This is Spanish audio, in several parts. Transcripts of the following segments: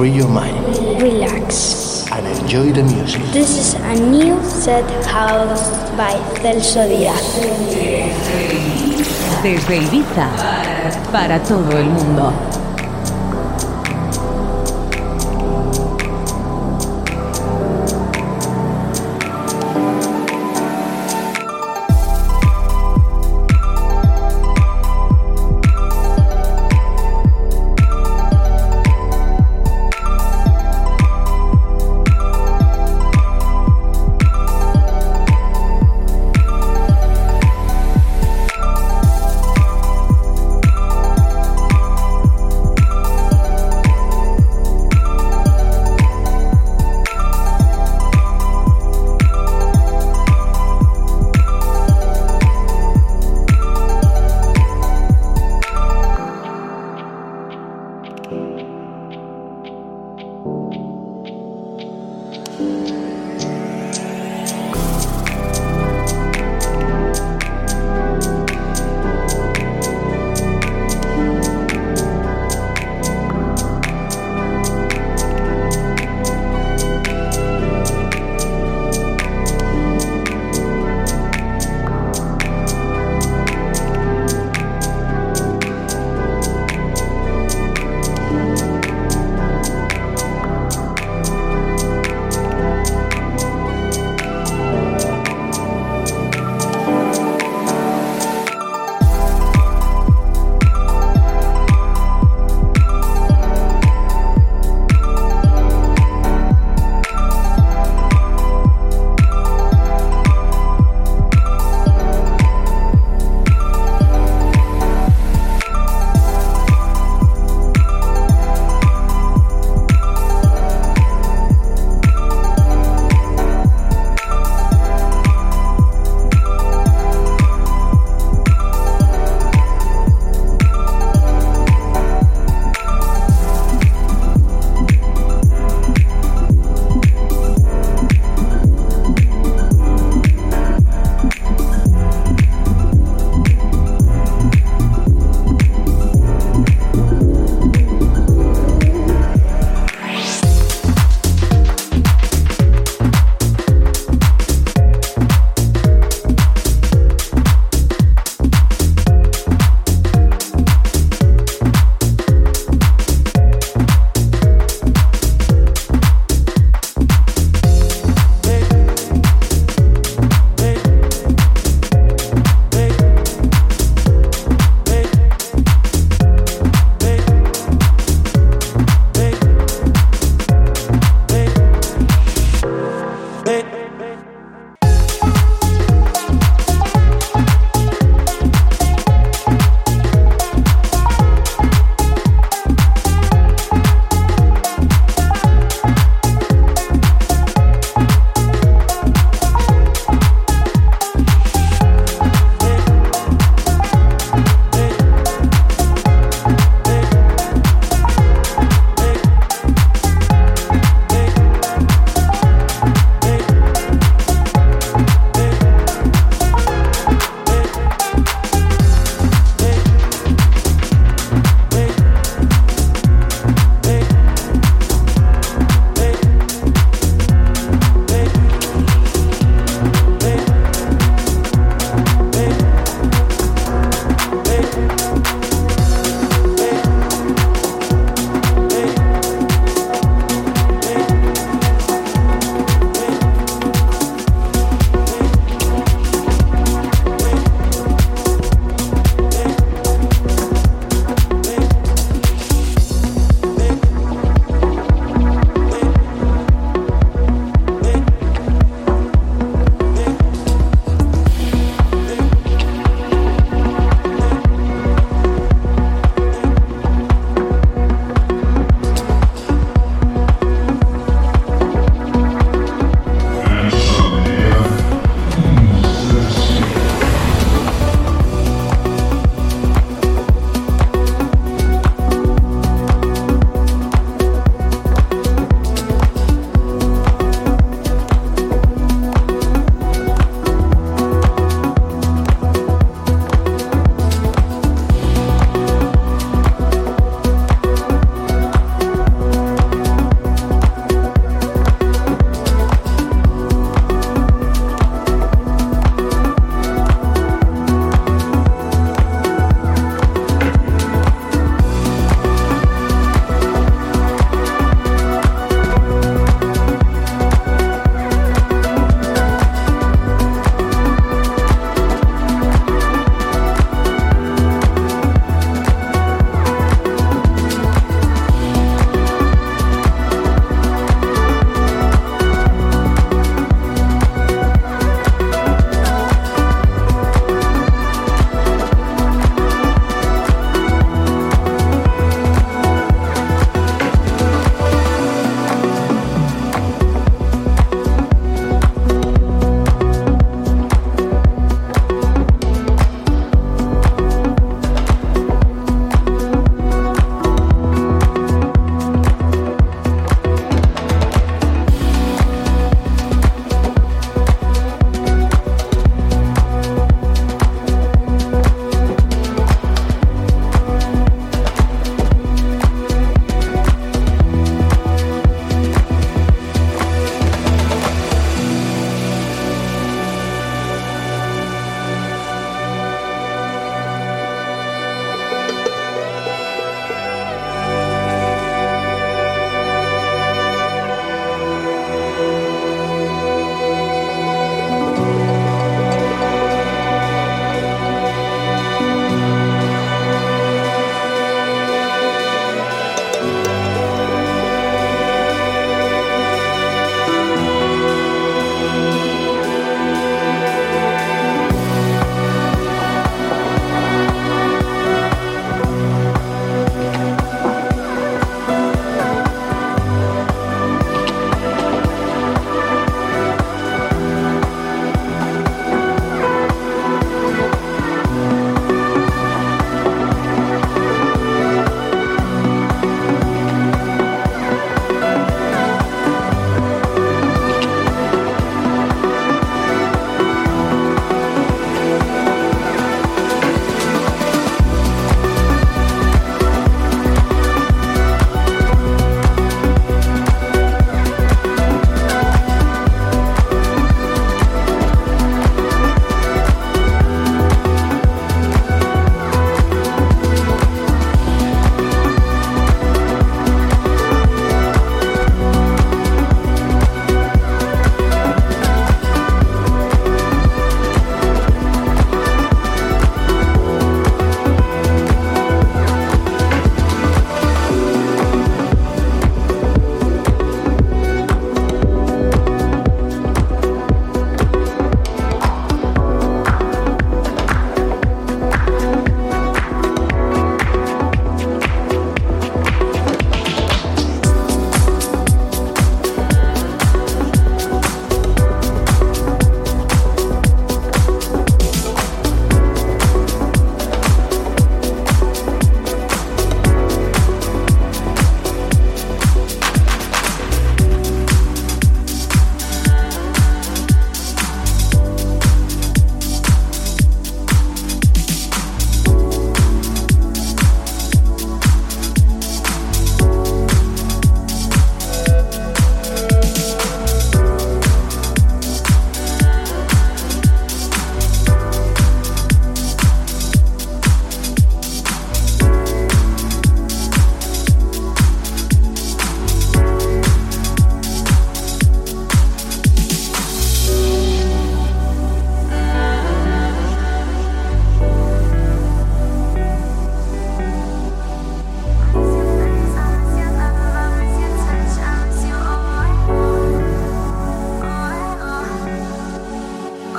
free your mind relax. and enjoy the music. This is a new set house by Celso Díaz. Desde Ibiza para todo el mundo.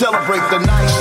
celebrate the night.